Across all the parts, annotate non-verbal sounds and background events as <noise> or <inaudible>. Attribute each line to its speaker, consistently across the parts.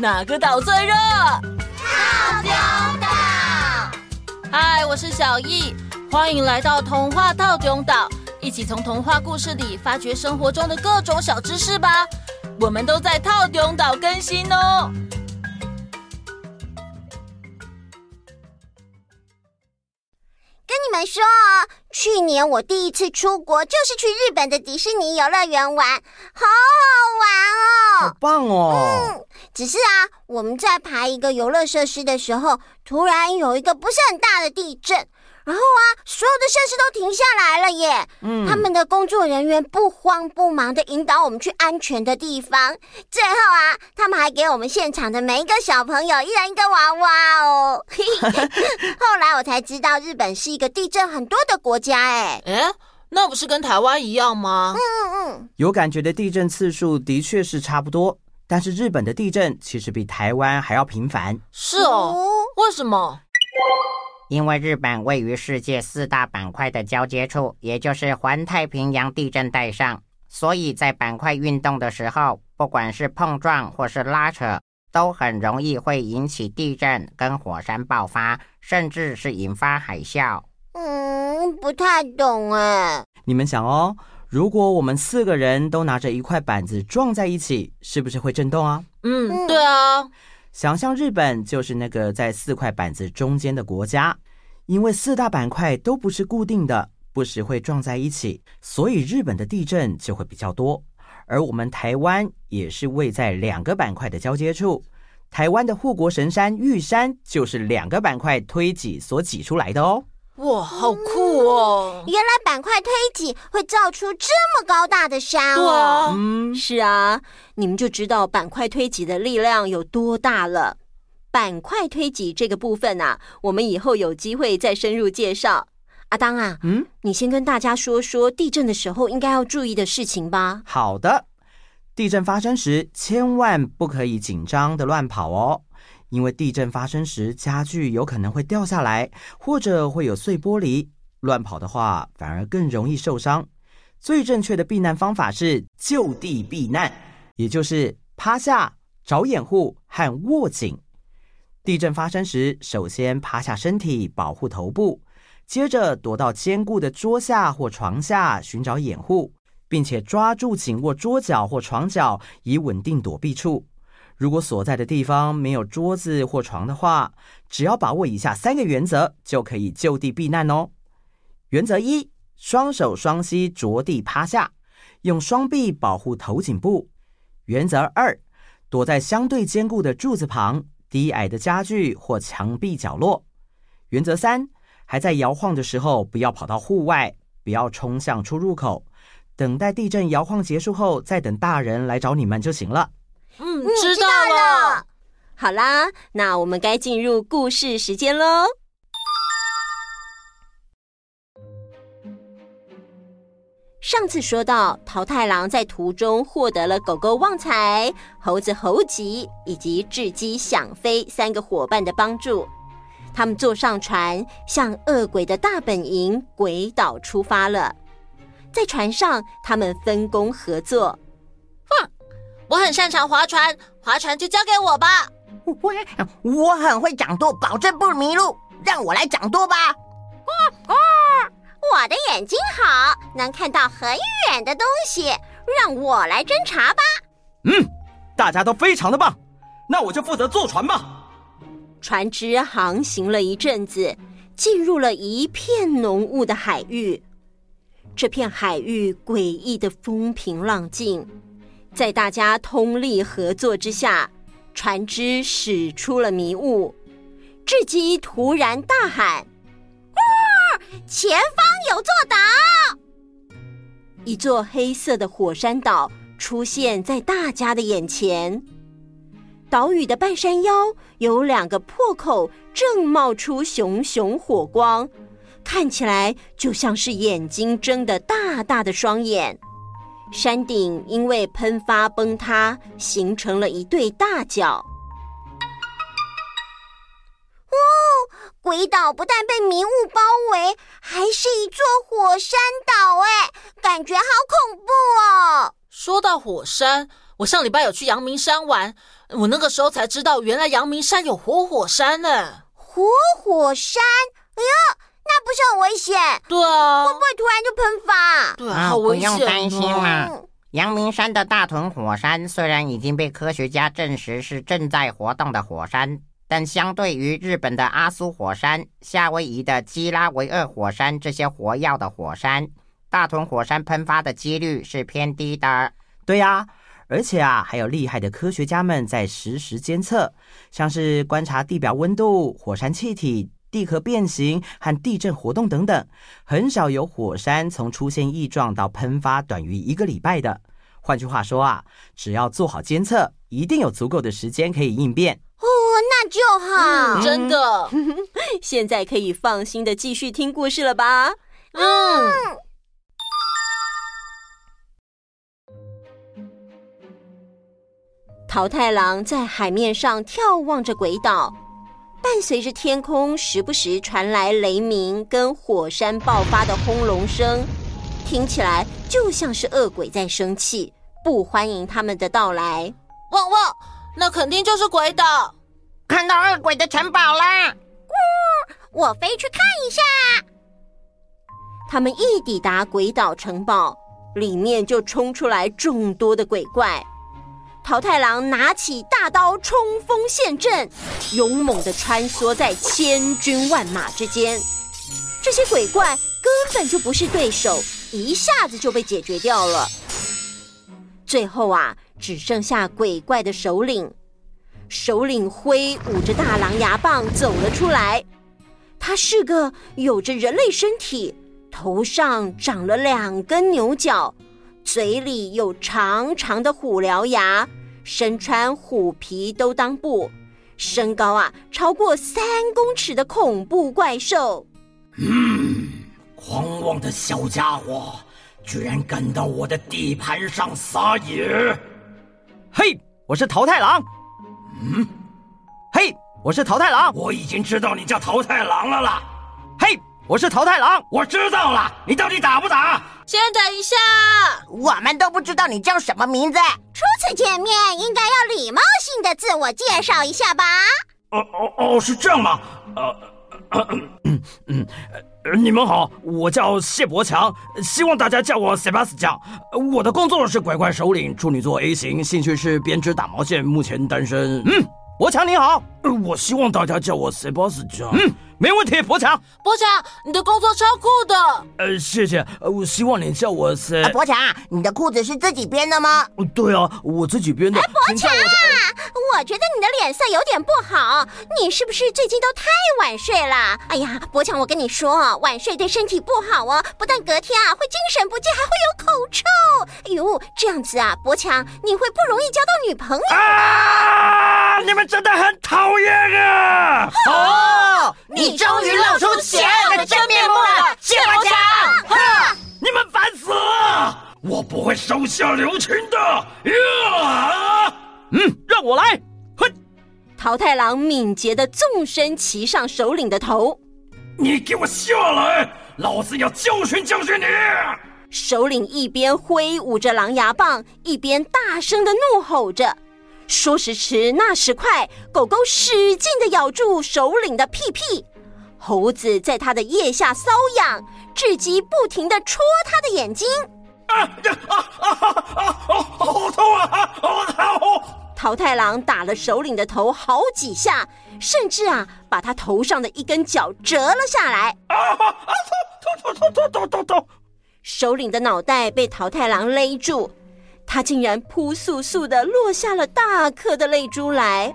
Speaker 1: 哪个岛最热？
Speaker 2: 套丁岛。
Speaker 1: 嗨，我是小易，欢迎来到童话套丁岛，一起从童话故事里发掘生活中的各种小知识吧。我们都在套丁岛更新哦。
Speaker 2: 们说，去年我第一次出国就是去日本的迪士尼游乐园玩，好好玩哦！
Speaker 3: 好棒哦！
Speaker 2: 嗯，只是啊，我们在爬一个游乐设施的时候，突然有一个不是很大的地震。然后啊，所有的设施都停下来了耶！嗯，他们的工作人员不慌不忙的引导我们去安全的地方。最后啊，他们还给我们现场的每一个小朋友一人一个娃娃哦。<laughs> 后来我才知道，日本是一个地震很多的国家哎。
Speaker 1: 诶，那不是跟台湾一样吗？
Speaker 2: 嗯嗯嗯。
Speaker 3: 有感觉的地震次数的确是差不多，但是日本的地震其实比台湾还要频繁。
Speaker 1: 是哦，为什么？
Speaker 4: 因为日本位于世界四大板块的交接处，也就是环太平洋地震带上，所以在板块运动的时候，不管是碰撞或是拉扯，都很容易会引起地震跟火山爆发，甚至是引发海啸。
Speaker 2: 嗯，不太懂哎。
Speaker 3: 你们想哦，如果我们四个人都拿着一块板子撞在一起，是不是会震动啊？
Speaker 1: 嗯，对啊。
Speaker 3: 想象日本就是那个在四块板子中间的国家，因为四大板块都不是固定的，不时会撞在一起，所以日本的地震就会比较多。而我们台湾也是位在两个板块的交接处，台湾的护国神山玉山就是两个板块推挤所挤出来的哦。
Speaker 1: 哇，好酷哦！
Speaker 2: 原来板块推挤会造出这么高大的山哦。
Speaker 1: 对啊，
Speaker 5: 嗯，是啊，你们就知道板块推挤的力量有多大了。板块推挤这个部分啊，我们以后有机会再深入介绍。阿当啊，嗯，你先跟大家说说地震的时候应该要注意的事情吧。
Speaker 3: 好的，地震发生时千万不可以紧张的乱跑哦。因为地震发生时，家具有可能会掉下来，或者会有碎玻璃。乱跑的话，反而更容易受伤。最正确的避难方法是就地避难，也就是趴下、找掩护和握紧。地震发生时，首先趴下身体保护头部，接着躲到坚固的桌下或床下寻找掩护，并且抓住紧握桌角或床角，以稳定躲避处。如果所在的地方没有桌子或床的话，只要把握以下三个原则，就可以就地避难哦。原则一：双手双膝着地趴下，用双臂保护头颈部。原则二：躲在相对坚固的柱子旁、低矮的家具或墙壁角落。原则三：还在摇晃的时候，不要跑到户外，不要冲向出入口，等待地震摇晃结束后，再等大人来找你们就行了。
Speaker 1: 嗯。
Speaker 5: 好啦，那我们该进入故事时间喽。上次说到，桃太郎在途中获得了狗狗旺财、猴子猴吉以及雉鸡想飞三个伙伴的帮助，他们坐上船，向恶鬼的大本营鬼岛出发了。在船上，他们分工合作。
Speaker 1: 哼我很擅长划船，划船就交给我吧。
Speaker 6: 我我很会掌舵，保证不迷路，让我来掌舵吧。
Speaker 2: 哦哦，我的眼睛好，能看到很远的东西，让我来侦察吧。
Speaker 3: 嗯，大家都非常的棒，那我就负责坐船吧。
Speaker 5: 船只航行了一阵子，进入了一片浓雾的海域。这片海域诡异的风平浪静。在大家通力合作之下，船只驶出了迷雾。雉鸡突然大喊：“
Speaker 2: 哇！前方有座岛！”
Speaker 5: 一座黑色的火山岛出现在大家的眼前。岛屿的半山腰有两个破口，正冒出熊熊火光，看起来就像是眼睛睁得大大的双眼。山顶因为喷发崩塌，形成了一对大角。
Speaker 2: 哦，鬼岛不但被迷雾包围，还是一座火山岛，哎，感觉好恐怖哦！
Speaker 1: 说到火山，我上礼拜有去阳明山玩，我那个时候才知道，原来阳明山有活火山呢。
Speaker 2: 活火山？哎呦，那不是很危险？
Speaker 1: 对啊，
Speaker 2: 会不会突然就喷发？
Speaker 1: 对啊，好危险哦。
Speaker 4: 不用担心了。阳明山的大屯火山虽然已经被科学家证实是正在活动的火山，但相对于日本的阿苏火山、夏威夷的基拉维厄火山这些活跃的火山，大屯火山喷发的几率是偏低的。
Speaker 3: 对呀。而且啊，还有厉害的科学家们在实时监测，像是观察地表温度、火山气体、地壳变形和地震活动等等。很少有火山从出现异状到喷发短于一个礼拜的。换句话说啊，只要做好监测，一定有足够的时间可以应变。
Speaker 2: 哦，那就好，
Speaker 1: 嗯、真的。<laughs>
Speaker 5: 现在可以放心的继续听故事了吧？
Speaker 1: 嗯。嗯
Speaker 5: 桃太郎在海面上眺望着鬼岛，伴随着天空时不时传来雷鸣跟火山爆发的轰隆声，听起来就像是恶鬼在生气，不欢迎他们的到来。
Speaker 1: 汪汪，那肯定就是鬼岛！
Speaker 4: 看到恶鬼的城堡啦！
Speaker 2: 呜，我飞去看一下。
Speaker 5: 他们一抵达鬼岛城堡，里面就冲出来众多的鬼怪。桃太郎拿起大刀冲锋陷阵，勇猛地穿梭在千军万马之间。这些鬼怪根本就不是对手，一下子就被解决掉了。最后啊，只剩下鬼怪的首领。首领挥舞着大狼牙棒走了出来。他是个有着人类身体，头上长了两根牛角，嘴里有长长的虎獠牙。身穿虎皮兜裆布，身高啊超过三公尺的恐怖怪兽。
Speaker 7: 嗯，狂妄的小家伙，居然敢到我的地盘上撒野！
Speaker 3: 嘿，我是桃太郎。
Speaker 7: 嗯，
Speaker 3: 嘿，我是桃太郎。
Speaker 7: 我已经知道你叫桃太郎了啦。
Speaker 3: 嘿，我是桃太郎。
Speaker 7: 我知道了，你到底打不打？
Speaker 1: 先等一下，
Speaker 6: 我们都不知道你叫什么名字。
Speaker 2: 初次见面，应该要礼貌性的自我介绍一下吧？
Speaker 7: 哦哦哦，是这样吗？呃，嗯嗯，你们好，我叫谢伯强，希望大家叫我 Sebastian。我的工作是鬼怪首领，处女座 A 型，兴趣是编织打毛线，目前单身。
Speaker 3: 嗯，伯强你好，
Speaker 7: 我希望大家叫我 Sebastian。
Speaker 3: 嗯。没问题，伯强。
Speaker 1: 伯强，你的工作超酷的。
Speaker 7: 呃，谢谢。呃，我希望你叫我是。
Speaker 6: 伯强，你的裤子是自己编的吗？
Speaker 7: 对啊，我自己编的。
Speaker 2: 哎，伯强啊，我觉得你的脸色有点不好，你是不是最近都太晚睡了？哎呀，伯强，我跟你说，晚睡对身体不好哦，不但隔天啊会精神不济，还会有口臭。哎呦，这样子啊，伯强，你会不容易交到女朋友。
Speaker 7: 啊！你们真的很讨厌啊！
Speaker 6: 哦，你。你终于露出邪恶的真面目了，谢伯强！
Speaker 7: 你们烦死了！我不会手下留情的。呀！
Speaker 3: 嗯，让我来。哼！
Speaker 5: 桃太郎敏捷的纵身骑上首领的头。
Speaker 7: 你给我下来！老子要教训教训你！
Speaker 5: 首领一边挥舞着狼牙棒，一边大声的怒吼着。说时迟，那时快，狗狗使劲的咬住首领的屁屁。猴子在他的腋下搔痒，至极不停的戳他的眼睛。
Speaker 7: 啊啊啊啊！好痛啊！好痛！
Speaker 5: 桃太郎打了首领的头好几下，甚至啊，把他头上的一根角折了下来。啊啊！
Speaker 7: 痛痛痛痛痛痛痛！
Speaker 5: 首领的脑袋被桃太郎勒住，他竟然扑簌簌的落下了大颗的泪珠来。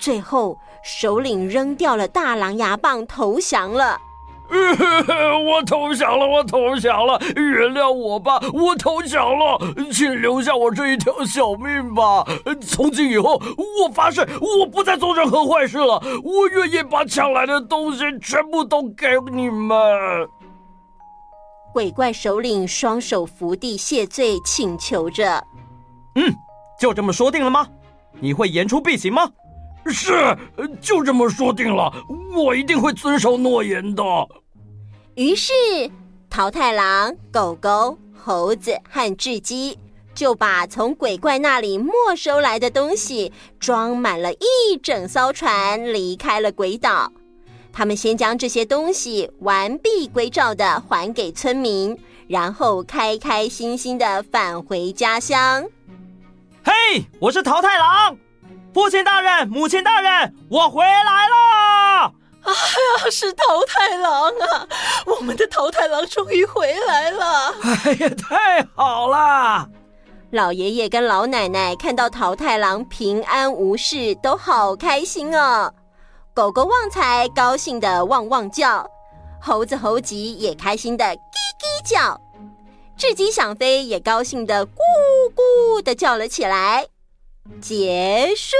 Speaker 5: 最后，首领扔掉了大狼牙棒，投降了。<laughs>
Speaker 7: 我投降了，我投降了，原谅我吧，我投降了，请留下我这一条小命吧。从今以后，我发誓，我不再做任何坏事了。我愿意把抢来的东西全部都给你们。
Speaker 5: 鬼怪首领双手伏地谢罪，请求着：“
Speaker 3: 嗯，就这么说定了吗？你会言出必行吗？”
Speaker 7: 是，就这么说定了，我一定会遵守诺言的。
Speaker 5: 于是，桃太郎、狗狗、猴子和雉鸡就把从鬼怪那里没收来的东西装满了一整艘船，离开了鬼岛。他们先将这些东西完璧归赵的还给村民，然后开开心心的返回家乡。
Speaker 3: 嘿，我是桃太郎，父亲大人、母亲大人，我回来了！
Speaker 1: 哎呀，是桃太郎啊！我们的桃太郎终于回来了！
Speaker 3: 哎呀，太好了！
Speaker 5: 老爷爷跟老奶奶看到桃太郎平安无事，都好开心哦。狗狗旺财高兴的汪汪叫，猴子猴吉也开心的叽叽叫，雉鸡想飞也高兴的咕咕的叫了起来。结束。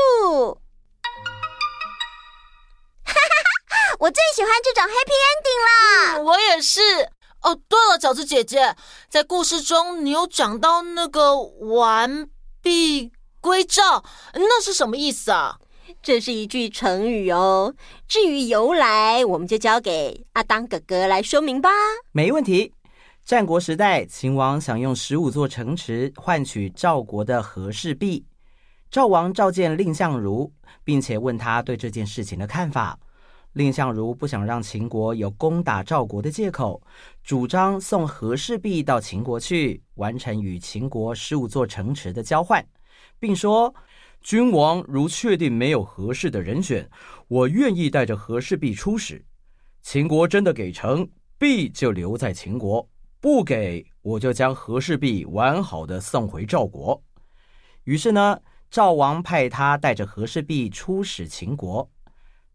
Speaker 2: 我最喜欢这种 happy ending 了。
Speaker 1: 嗯，我也是。哦，对了，饺子姐姐，在故事中你有讲到那个完璧归赵，那是什么意思啊？
Speaker 5: 这是一句成语哦。至于由来，我们就交给阿当哥哥来说明吧。
Speaker 3: 没问题。战国时代，秦王想用十五座城池换取赵国的和氏璧，赵王召见蔺相如，并且问他对这件事情的看法。蔺相如不想让秦国有攻打赵国的借口，主张送和氏璧到秦国去，完成与秦国十五座城池的交换，并说：“君王如确定没有合适的人选，我愿意带着和氏璧出使。秦国真的给成，璧就留在秦国；不给，我就将和氏璧完好的送回赵国。”于是呢，赵王派他带着和氏璧出使秦国。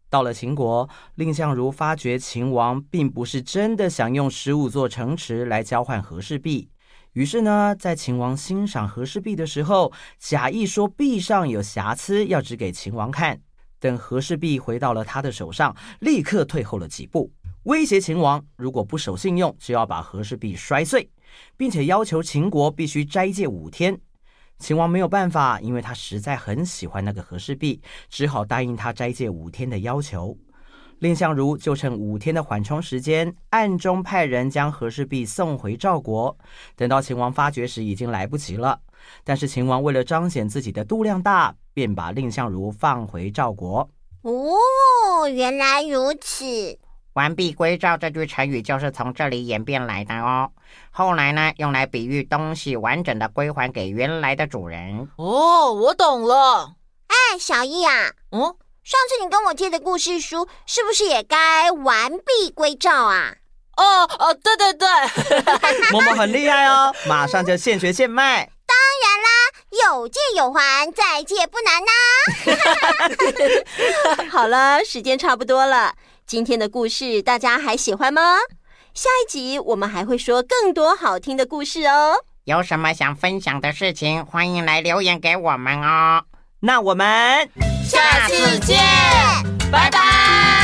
Speaker 3: 到了秦国，蔺相如发觉秦王并不是真的想用十五座城池来交换和氏璧，于是呢，在秦王欣赏和氏璧的时候，假意说璧上有瑕疵，要指给秦王看。等和氏璧回到了他的手上，立刻退后了几步，威胁秦王，如果不守信用，就要把和氏璧摔碎，并且要求秦国必须斋戒五天。秦王没有办法，因为他实在很喜欢那个和氏璧，只好答应他斋戒五天的要求。蔺相如就趁五天的缓冲时间，暗中派人将和氏璧送回赵国。等到秦王发觉时，已经来不及了。但是秦王为了彰显自己的度量大，便把蔺相如放回赵国。
Speaker 2: 哦，原来如此。
Speaker 4: 完璧归赵这句成语就是从这里演变来的哦。后来呢，用来比喻东西完整的归还给原来的主人。
Speaker 1: 哦，我懂了。
Speaker 2: 哎，小易啊，
Speaker 1: 嗯，
Speaker 2: 上次你跟我借的故事书是不是也该完璧归赵啊？
Speaker 1: 哦哦，对对对，<laughs>
Speaker 3: 默默很厉害哦，马上就现学现卖。
Speaker 2: 当然啦，有借有还，再借不难呐。<laughs> <laughs>
Speaker 5: 好了，时间差不多了。今天的故事大家还喜欢吗？下一集我们还会说更多好听的故事哦。
Speaker 4: 有什么想分享的事情，欢迎来留言给我们哦。
Speaker 3: 那我们
Speaker 1: 下次见，拜拜。